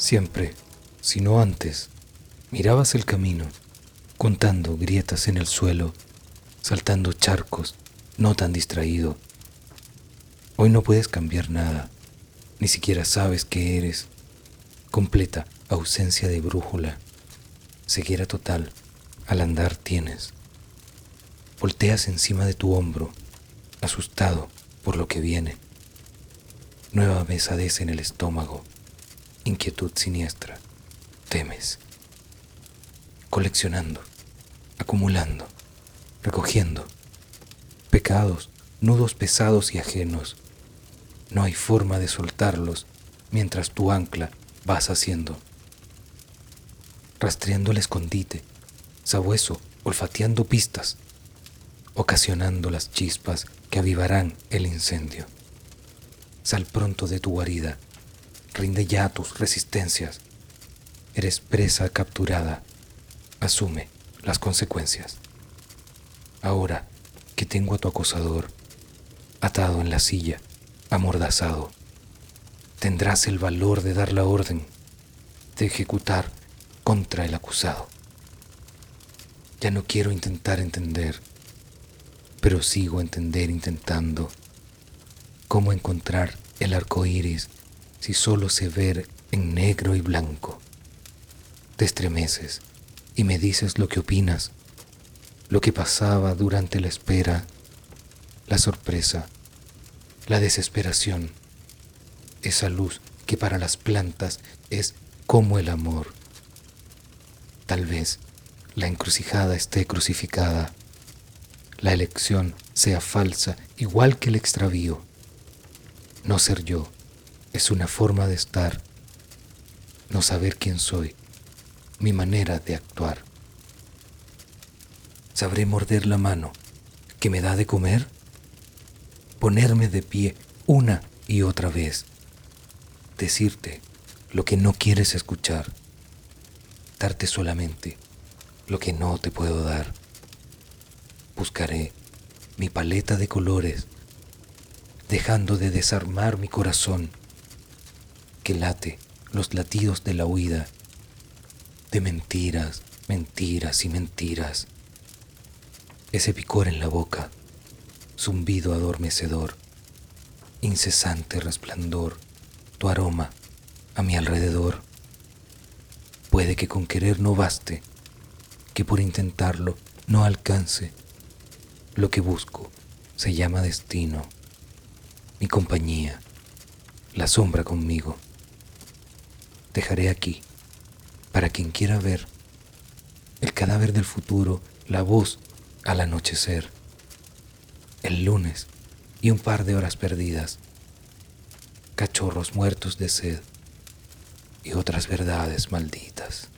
Siempre, si no antes, mirabas el camino, contando grietas en el suelo, saltando charcos, no tan distraído. Hoy no puedes cambiar nada, ni siquiera sabes qué eres. Completa ausencia de brújula, ceguera total, al andar tienes. Volteas encima de tu hombro, asustado por lo que viene. Nueva pesadez en el estómago, inquietud siniestra, temes. Coleccionando, acumulando, recogiendo. Pecados, nudos pesados y ajenos. No hay forma de soltarlos mientras tu ancla vas haciendo. Rastreando el escondite, sabueso, olfateando pistas, ocasionando las chispas que avivarán el incendio. Sal pronto de tu guarida, rinde ya tus resistencias. Eres presa capturada, asume las consecuencias. Ahora que tengo a tu acosador atado en la silla, amordazado, tendrás el valor de dar la orden de ejecutar contra el acusado. Ya no quiero intentar entender, pero sigo entender intentando cómo encontrar el arco iris si solo se ver en negro y blanco. Te estremeces y me dices lo que opinas, lo que pasaba durante la espera, la sorpresa, la desesperación, esa luz que para las plantas es como el amor. Tal vez la encrucijada esté crucificada, la elección sea falsa igual que el extravío no ser yo es una forma de estar, no saber quién soy, mi manera de actuar. ¿Sabré morder la mano que me da de comer? Ponerme de pie una y otra vez, decirte lo que no quieres escuchar, darte solamente lo que no te puedo dar. Buscaré mi paleta de colores dejando de desarmar mi corazón, que late los latidos de la huida, de mentiras, mentiras y mentiras. Ese picor en la boca, zumbido adormecedor, incesante resplandor, tu aroma a mi alrededor. Puede que con querer no baste, que por intentarlo no alcance. Lo que busco se llama destino mi compañía, la sombra conmigo. Dejaré aquí, para quien quiera ver, el cadáver del futuro, la voz al anochecer, el lunes y un par de horas perdidas, cachorros muertos de sed y otras verdades malditas.